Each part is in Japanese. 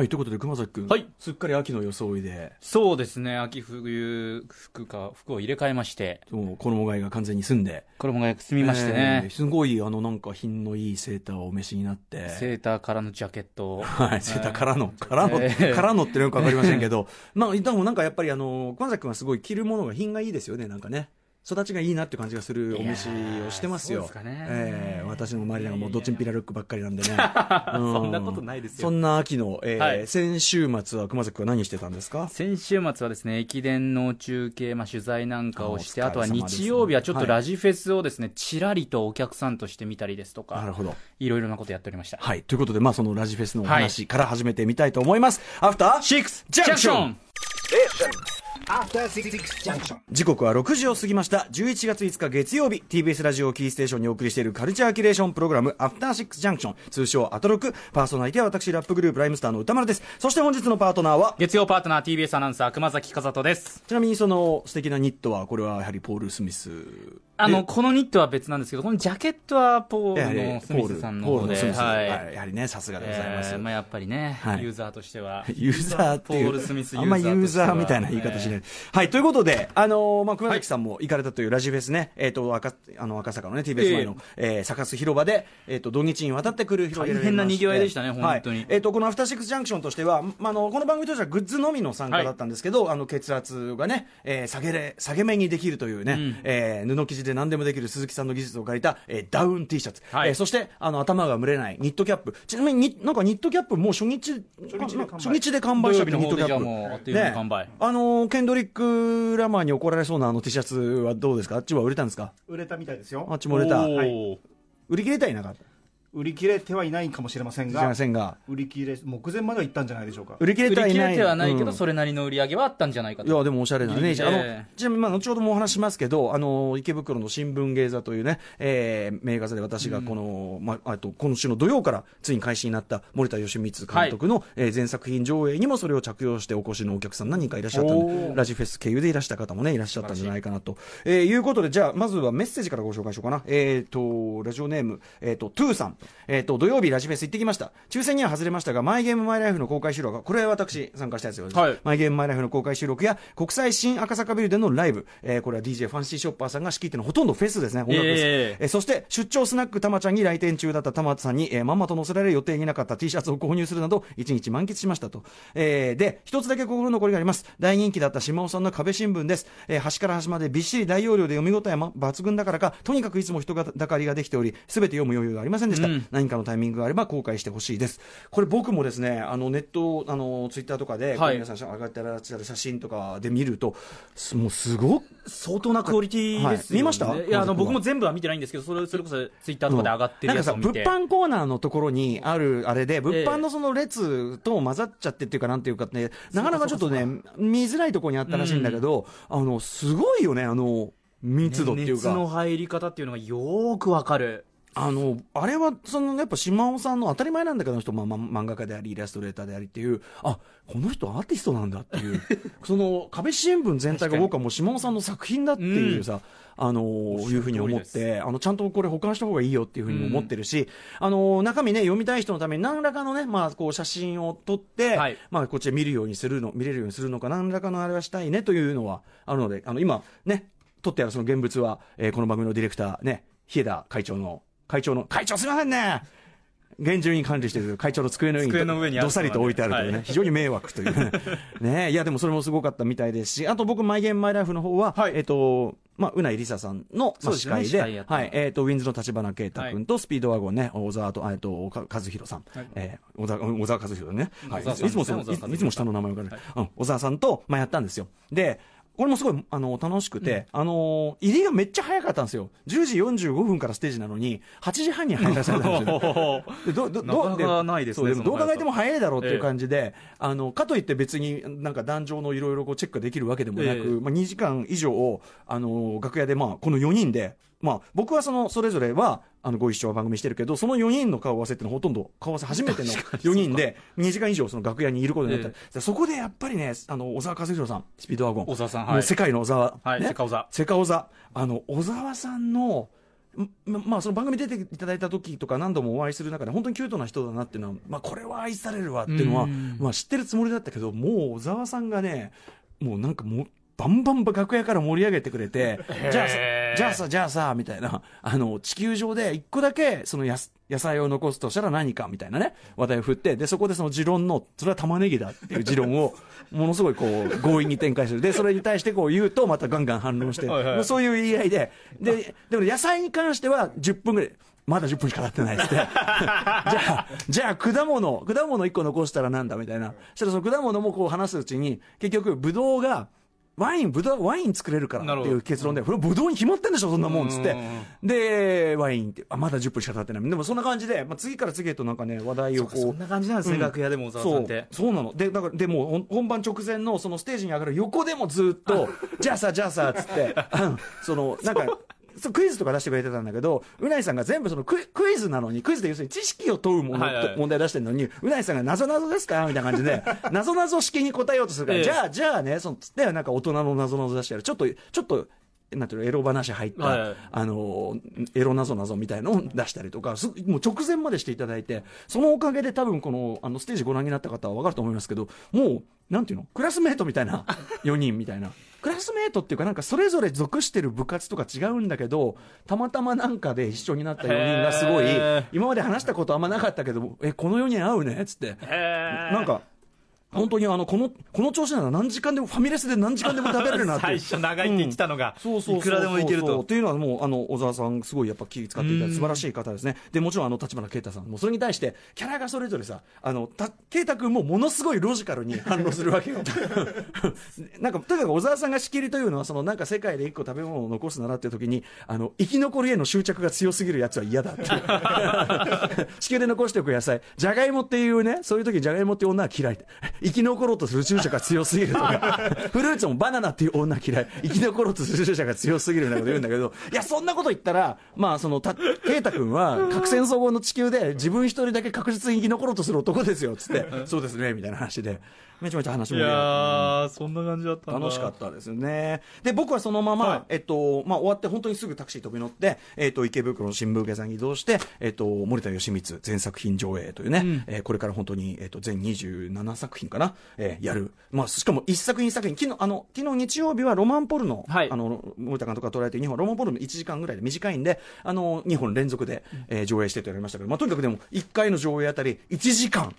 はい、ということで熊崎君、はい。すっかり秋の装いで。そうですね、秋冬服か、服を入れ替えまして、もう衣替えが完全に済んで。衣が済みましてね。えー、すごいあのなんか品のいいセーターをお召しになって。セーターからのジャケット。を。はい、セーターからの、からの、えーからのってのよくわかりませんけど、まあ、でもなんかやっぱりあの、熊崎君はすごい着るものが品がいいですよね、なんかね。育ちがいいなって感じがするお召しをしてますよ。すえー私の周りなんかもうどっちんぴらルックばっかりなんでね。そんなことないですよそんな秋の、えーはい先週末は熊崎君は何してたんですか？先週末はですね、駅伝の中継、まあ、取材なんかをして、ああとは日曜日はちょっとはいラジフェスをですね、ちらりとお客さんとして見たりですとか、なるほど。いろいろなことやっておりました。はい。ということで、まあ、そのラジフェスのお話から始めてみたいと思います。アフターシックスジャンクション.時刻は6時を過ぎました。11月5日月曜日。TBS ラジオキーステーションにお送りしているカルチャーキュレーションプログラムアフターシックスジャンクション通称アトロク。パーソナリティは私ラップグループライムスターの歌丸です。そして本日のパートナーは月曜パートナー TBS アナウンサー熊崎和人です。ちなみにその素敵なニットはこれはやはりポール・スミスあの、このニットは別なんですけど、このジャケットはポールのスミスさんの方で、はい。はいやはりねさすがでございます、えーまあ、やっぱりね、はい。ユーザーとしては。ユーザーっていポールスうミスユーザーあんまユーザーみたいな言い方しない、はいということで、あのーまあ、熊崎さんも行かれたというラジフェスね、えっと赤あの赤坂のね TBS 前の、えーサカス広場で、えっと土日にわたって来る広げら変な賑わいでしたね本当に。はいえっとこのアフターシックスジャンクションとしては、まあ、あのこの番組としてはグッズのみの参加だったんですけど、あの血圧がね、えー下げれ下げ目にできるというね、ん。えー布生地で何でもできる鈴木さんの技術を借りた、えーダウン T シャツ、はい。えーそしてあの頭が蒸れないニットキャップ。ちなみにになんかニットキャップもう初日初日で完売。しちゃって土曜日の方でじゃあニットキャップ。ね。あのーケンドリック・ラマーに怒られそうなあの T シャツはどうですか？あっちは売れたんですか？売れたみたいですよ。あっちも売れた。はい。売り切れたいなかった売り切れてはいないかもしれませんがせんが。売り切れ目前までは行ったんじゃないでしょうか。売り切れ売てはいない。り切れてはないけど、うん。それなりの売り上げはあったんじゃないかと。いやでもおしゃれなね、ええあのちなみにまあ後ほどもお話しますけど、あの池袋の新聞芸座というね、えー、名画座で私がこの、まああと今週の土曜からついに開始になった森田義満監督の、えー全作品上映にもそれを着用してお越しのお客さん何人かいらっしゃったんおで、ー。ラジフェス経由でいらした方もねいらっしゃったんじゃないかなと、えーいうことでじゃあまずはメッセージからご紹介しようかな。えっ、とラジオネームえっ、とトゥーさん、えっ、と土曜日ラジフェス行ってきました。抽選には外れましたが、マイゲームマイライフの公開収録がこれは私参加したやつよ。はい。マイゲームマイライフの公開収録や国際新赤坂ビルでのライブ、えーこれは DJ ファンシーショッパーさんが仕切ってのほとんどフェスですね、音楽フェス。ええーそして出張スナックたまちゃんに来店中だったたまさんに、えーまんまと載せられる予定になかった T シャツを購入するなど一日満喫しましたと、えーで一つだけ心残りがあります。大人気だった島尾さんの壁新聞です、えー端から端までびっしり大容量で読み応えも抜群だからかとにかくいつも人がだかりができており全て読む余裕がありませんでした、うん何かのタイミングがあれば公開してほしいです。これ僕もですねあのネットあのツイッターとかで、はい。皆さん上がってらっしゃる写真とかで見るとすもうすごく相当なクオリティです見ました？いや、あの、僕も全部は見てないんですけど、それ、それこそツイッターとかで上がってるやつを見て。なんかさ物販コーナーのところにあるあれで物販のその列と混ざっちゃってっていうかなんていうかねなかなかちょっとね見づらいところにあったらしいんだけど、あのすごいよねあの密度っていう熱のか。入り方っていうのがよーくわかる。あのあれはそのやっぱ島尾さんの当たり前なんだけどあの人、まあ、ま漫画家でありイラストレーターでありっていうあこの人アーティストなんだっていう その壁新聞全体が僕はもう島尾さんの作品だっていうさ、あのいうふうに思っ通てあのちゃんとこれ保管した方がいいよっていうふうにも思ってるし、あの中身ね読みたい人のために何らかのね、まあ、こう写真を撮って、はい。まあ、こっちで見るようにするの見れるようにするのか何らかのあれはしたいねというのはあるのであの今ね撮ってあるその現物は、えーこの番組のディレクターね日枝会長の会長の会長すみませんね。厳重に管理している会長の机の上に机の上にどっさりと置いてあるというね、はい。非常に迷惑というね。ねいやでもそれもすごかったみたいですしあと僕マイゲームマイライフの方は、はい。えっ、とまあ、うないりささんの、まあ、司会で、はい、えっ、と、ウィンズの立花啓太君と、スピードワゴンね、小沢と、えっと、か和弘さん、はい。えー小沢、小沢和弘ね、はい、いつもその、いつも下の名前を書かれる、うん、小沢さんと、まあ、やったんですよ。で、これもすごい、あの、楽しくて、あのー入りがめっちゃ早かったんですよ。10時45分からステージなのに、8時半に入らされたんですよ。でどどどなかないですねどう考えても早いだろうっていう感じで、あのかといって別になんか壇上のいろいろこうチェックができるわけでもなく、ええまあ、2時間以上あの楽屋で、まあ、この4人で、まあ、僕はそのそれぞれはあのご一緒は番組してるけどその4人の顔合わせっていうのはほとんど顔合わせ初めての4人で2時間以上その楽屋にいることになった、でそこでやっぱりねあの小沢和弘さん。スピードワゴン。小沢さんはい。世界の小沢、はいね。セカオザセカオザあの小沢さんのままあ、その番組出ていただいた時とか何度もお会いする中で本当にキュートな人だなっていうのは、まあ、これは愛されるわっていうのは、うん。まあ、知ってるつもりだったけどもう小沢さんがねもうなんかもうバンバン楽屋から盛り上げてくれてじゃあさじゃあさじゃあさみたいなあの地球上で一個だけそのやす野菜を残すとしたら何かみたいなね話題を振ってでそこでその持論のそれは玉ねぎだっていう持論をものすごいこう強引に展開するでそれに対してこう言うとまたガンガン反論してはいはいそういう言い合いでででも野菜に関しては10分ぐらいまだ10分しか経ってないってじゃあじゃあ果物果物1個残したらなんだみたいなそしたらその果物もこう話すうちに結局ブドウがワイン、ブドウ、ワイン作れるからっていう結論で、これブドウに決まってんでしょ、そんなもんっつってうん。で、ワインって、あ、まだ10分しか経ってない。でもそんな感じで、まあ、次から次へとなんかね、話題をこう。そんな感じなんですね、うん楽屋でも小沢さんって。そうそうなのでだからでもう本本番直前のそのステージに上がる横でもずっと「じゃあさじゃあさ」っつってそのなんか。そうクイズとか出してくれてたんだけど、うないさんが全部そのクイクイズなのに、クイズで要するに知識を問うもの、はいはい問題出してるのに、うないさんが謎謎ですかみたいな感じで、謎謎式に答えようとするから、ええじゃあ、じゃあね、そのつって、なんか大人の謎謎出してやる。ちょっと、ちょっと、なんていうの、エロ話入った、はいはいあの、エロ謎謎みたいのを出したりとか、すもう直前までしていただいて、そのおかげで多分この、あの、ステージご覧になった方はわかると思いますけど、もう、なんていうのクラスメートみたいな、4人みたいな。クラスメートっていうか、なんかそれぞれ属してる部活とか違うんだけど、たまたまなんかで一緒になった4人がすごい今まで話したことあんまなかったけど、え、この4人合うねっつって。なんか、本当にあの、この、この調子なら何時間でも、ファミレスで何時間でも食べれるなって。最初長いって言ってたのが、そうそうそういくらでもいけると。っていうのはもう、あの、小沢さん、すごいやっぱ気使っていた素晴らしい方ですね。で、もちろん、あの、立花啓太さんも、それに対して、キャラがそれぞれさ、あの、た、啓太君もものすごいロジカルに反応するわけよ。なんか、とにかく小沢さんが仕切りというのは、その、なんか世界で一個食べ物を残すならっていう時に、あの、生き残りへの執着が強すぎるやつは嫌だっていう。地球で残しておく野菜。じゃがいもっていうね、そういう時にじゃがいもっていう女は嫌い。生き残ろうとする執着が強すぎるとか、フルーツもバナナっていう女は嫌い。生き残ろうとする執着が強すぎるみたいなこと言うんだけど、いや、そんなこと言ったら、まあ、その、た、ケイタ君は、核戦争後の地球で自分一人だけ確実に生き残ろうとする男ですよ、つって、そうですね、みたいな話で、めちゃめちゃ話いもやー、そんな感じだった。楽しかったですよね。で、僕はそのまま、はいえっと、まあ、終わって本当にすぐタクシー飛び乗って、えっと、池袋の新聞芸座に移動して、えっと、森田義満全作品上映というね、うんえーこれから本当に、えっと、全27作品かな、えーやる。まあ、しかも一作品一作品、昨日、あの、昨日日曜日はロマンポルノ、はいあの、森田監督が捉えて2本、ロマンポルノ1時間ぐらいで短いんで、あの、2本連続で、えー上映してとやりましたけど、まあ、とにかくでも、1回の上映あたり1時間、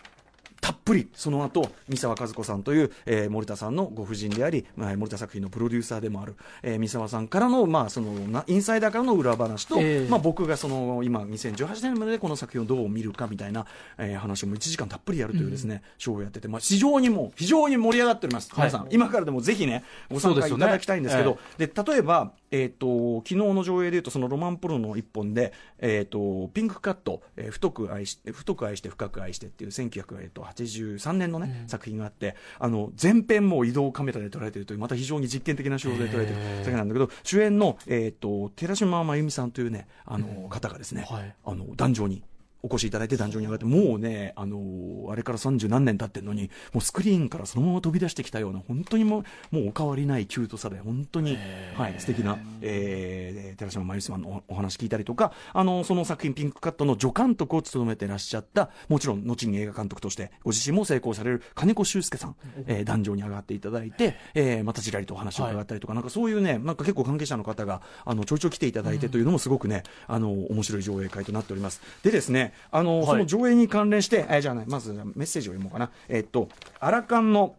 たっぷりその後三沢和子さんという、えー森田さんのご婦人であり、まあ、森田作品のプロデューサーでもある、えー三沢さんからの,、まあそのなインサイダーからの裏話と、ええ。まあ、僕がその今2018年まででこの作品をどう見るかみたいな、えー話をもう1時間たっぷりやるというですね、ショーをやってて、まあ、非常にもう非常に盛り上がっております、はい。皆さん。今からでもぜひねご参加いただきたいんですけどで例えば、えー、と昨日の上映でいうとそのロマンポルノの一本で、えー、とピンクカット、えー太く愛し太く愛して深く愛してっていう1983年のね、作品があってあの全編もう移動カメラで撮られてるというまた非常に実験的な手法で撮られてる作品なんだけど主演の、えー、と寺島真由美さんというねあの方がですね、はい。あの壇上にお越しいただいて壇上に上がってもうね、あのーあれから三十何年経ってるのにもうスクリーンからそのまま飛び出してきたような本当にもうもうお変わりないキュートさで本当に、はい、素敵な、えー、寺島真由さんのおお話聞いたりとかあのその作品「ピンクカット」の助監督を務めてらっしゃったもちろん後に映画監督としてご自身も成功される金子修介さん、えー、壇上に上がっていただいて、えーまたちらりとお話を伺ったりとか、なんかそういうねなんか結構関係者の方があのちょいちょい来ていただいてというのもすごくね、あの面白い上映会となっております。でですねあの、はい。その上映に関連して、えーじゃあねまずメッセージを読もうかな。えーっとアラカンの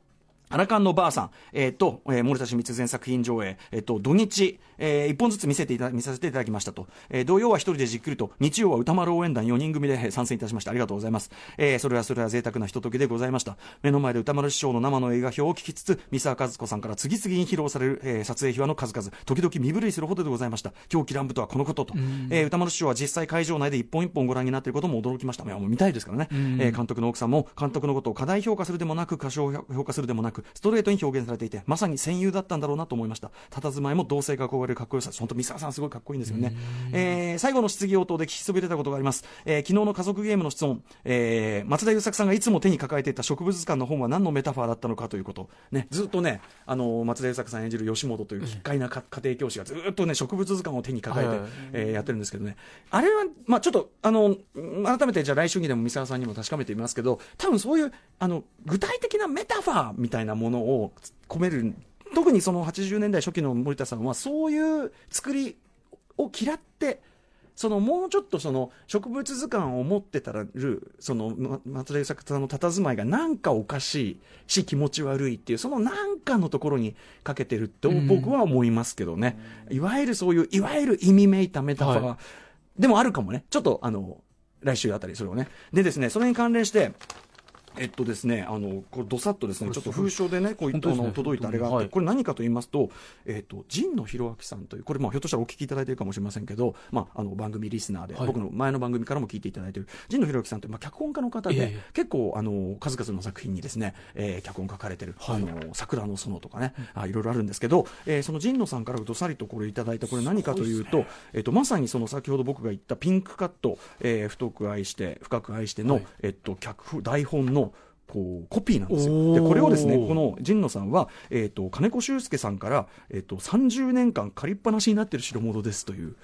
アラカンのばあさん、えーと、えー森田清水全作品上映、えーと、土日、えー一本ずつ見せていた見させていただきましたと。えー土曜は一人でじっくりと、日曜は歌丸応援団4人組でえー参戦いたしました。ありがとうございます。えーそれはそれは贅沢なひとときでございました。目の前で歌丸師匠の生の映画表を聞きつつ、三沢和子さんから次々に披露される、えー撮影秘話の数々、時々身震いするほどでございました。狂気乱舞とはこのことと。えー歌丸師匠は実際会場内で一本一本ご覧になっていることも驚きました。いやもう見たいですからね。えー監督の奥さんも、監督のことを過大評価するでもなく、過小評価するでもなく、くストレートに表現されていてまさに戦友だったんだろうなと思いました。佇まいも同性が憧れるかっこよさ。本当三沢さんすごいかっこいいんですよね、えー最後の質疑応答で聞きそびれたことがあります、えー昨日の家族ゲームの質問、えー松田優作さんがいつも手に抱えていた植物図鑑の本は何のメタファーだったのかということ、ね、ずっとねあの松田優作さん演じる吉本という奇怪なか家庭教師がずっとね植物図鑑を手に抱えて、はい。えーやってるんですけどね。あれは、まあ、ちょっとあのうん改めてじゃあ来週にでも三沢さんにも確かめてみますけど多分そういうあの具体的なメタファーみたいなものを込める特にその80年代初期の森田さんはそういう作りを嫌ってそのもうちょっとその植物図鑑を持ってたらるそのま松田優作さんの佇まいがなんかおかしいし気持ち悪いっていうそのなんかのところにかけてると僕は思いますけどね、いわゆるそういういわゆる意味めいたメタファー、はでもあるかもね。ちょっとあの来週あたりそれをね。でですねそれに関連してえっとですね、あの、これどさっとですね、ちょっと封書でね、こういったあの、届いたあれがあって、はい。これ何かと言いますと、えっと、神野博明さんという、これまあひょっとしたらお聞きいただいてるかもしれませんけど、まああの番組リスナーで、はい。僕の前の番組からも聞いていただいている、神野博明さんというまあ脚本家の方で、ええ。結構あの、数々の作品にですね、えー脚本書かれてる、はい。あの、桜の園とかね、あいろいろあるんですけど、えーその神野さんからどさりとこれいただいた、これ何かというと、えっと、まさにその先ほど僕が言ったピンクカット、えー太く愛して、深く愛しての、はい。えっと、脚譜、台本の、こうコピーなんですよ。でこれをですねこの神野さんは、えー、と金子修介さんから、えー、と30年間借りっぱなしになってる代物ですという。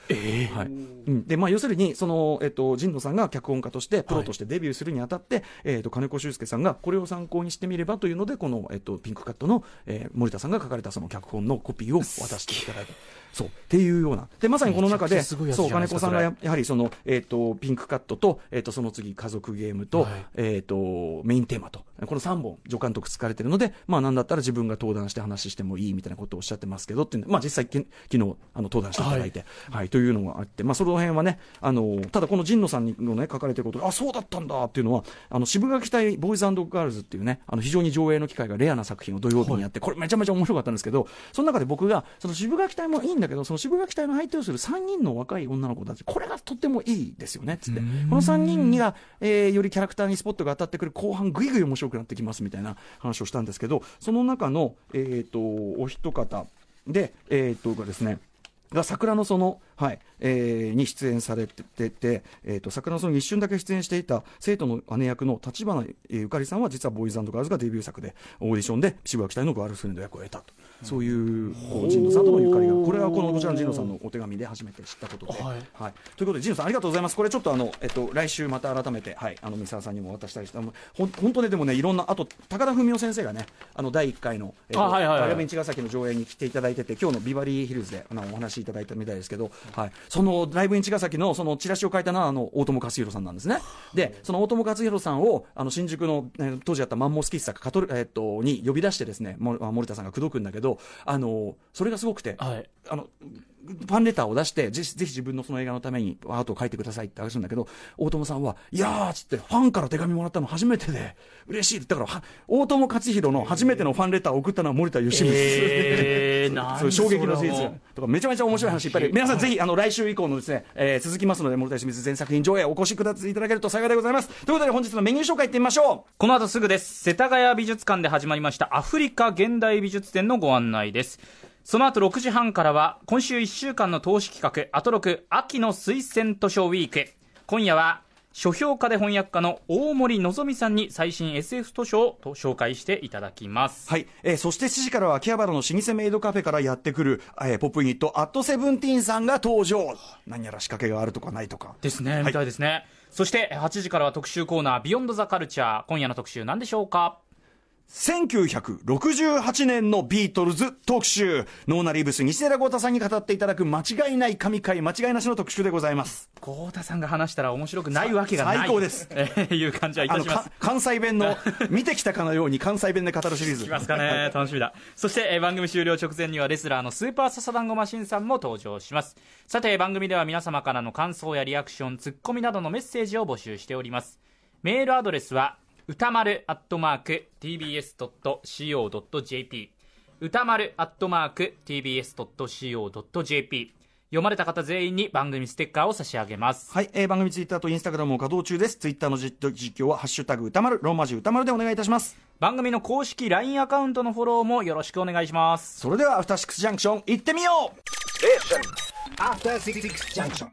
はいうんでまあ、要するにその、えー、と神野さんが脚本家としてプロとしてデビューするにあたって、えー、と金子修介さんがこれを参考にしてみればというのでこの、えー、とピンクカットの、えー森田さんが書かれたその脚本のコピーを渡していただいた。そうっていうような。でまさにこの中でそう金子さんがやはりその、えー、とピンクカットと,、えー、とその次家族ゲームと,、はい。えー、とメインテーマとこの3本助監督使われてるので、まあ、なんだったら自分が登壇して話してもいいみたいなことをおっしゃってますけどっていうのまあ、実際き昨日あの登壇していただいて、はい。というのがあって、まあ、その辺はねあのただこの神野さんの、ね、書かれてることであそうだったんだっていうのはあの渋垣隊ボーイズガールズっていうねあの非常に上映の機会がレアな作品を土曜日にやって、これめちゃめちゃ面白かったんですけどその中で僕がその渋垣隊もいいんだけどその渋垣隊の相手をする3人の若い女の子たちこれがとってもいいですよねっつって。この3人にが、えーよりキャラクターにスポットが当たってくる後半ぐいぐい面白くなってきますみたいな話をしたんですけどその中の、えー、とお一方で、えー、とがですねが桜の園、はい。えーに出演されてて、えー、と桜の園に一瞬だけ出演していた生徒の姉役の立花ゆかりさんは実はボーイズガールズがデビュー作でオーディションで渋谷期待のガールフレンド役を得たと、そういう神野さんとのゆかりが。これはこのこちらの神野さんのお手紙で初めて知ったことで、はい。はい、ということで神野さんありがとうございます。これちょっとあの、えっと、来週また改めて、はい、あの三沢さんにも渡したりして本当ねでもねいろんなあと高田文夫先生がねあの第1回の、えっとあはいはいはい茅ヶ崎の上映に来ていただいてて今日のビバリーヒルズであのお話しいただいたみたいですけど、はい、そのライブイン茅ヶ崎のそのチラシを書いたのはあの大友克洋さんなんですね。でその大友克洋さんをあの新宿の、えー当時あったマンモス喫茶カトル、えっとに呼び出してですね森田さんが口説くんだけどあのそれがすごくて、はい。あのファンレターを出してぜひぜひ自分のその映画のためにアートを書いてくださいって話するんだけど大友さんは「いやー」っつってファンから手紙もらったの初めてで嬉しいってだからは大友克洋の初めてのファンレターを送ったのは森田義満えー何そう衝撃の事実とかめちゃめちゃ面白い話いっぱいある。皆さんぜひあの来週以降のですね、えー続きますので森田義満全作品上映お越しくだい。ただけると幸いでございます。ということで本日のメニュー紹介いってみましょう。この後すぐです。世田谷美術館で始まりましたアフリカ現代美術展のご案内です。その後6時半からは今週1週間の投資企画、アトロク秋の推薦図書ウィーク。今夜は書評家で翻訳家の大森のぞみさんに最新 SF 図書をと紹介していただきます。はい、えーそして7時からは秋葉原の老舗メイドカフェからやってくる、えーポップユニットアットセブンティーンさんが登場何やら仕掛けがあるとかないとかですね、はいみたいですね。そして8時からは特集コーナー Beyond the Culture。今夜の特集何でしょうか？1968年のビートルズ特集。ノーナリーブス西寺郷太さんに語っていただく間違いない神回間違いなしの特集でございます。豪太さんが話したら面白くないわけがない。最高です。えーいう感じはいたします。か。関西弁の見てきたかのように関西弁で語るシリーズ。きますかね。楽しみだ。そして、えー番組終了直前にはレスラーのスーパーササダンゴマシンさんも登場します。さて番組では皆様からの感想やリアクションツッコミなどのメッセージを募集しております。メールアドレスは歌丸アットマーク tbs.co.jp 歌丸アットマーク tbs.co.jp 読まれた方全員に番組ステッカーを差し上げますはい、えー番組ツイッターとインスタグラムも稼働中です。ツイッターの実実況は、ハッシュタグ歌丸、ローマ字歌丸でお願いいたします。番組の公式 LINE アカウントのフォローもよろしくお願いしますそれでは、アフターシックスジャンクション、行ってみよう After Six Junction.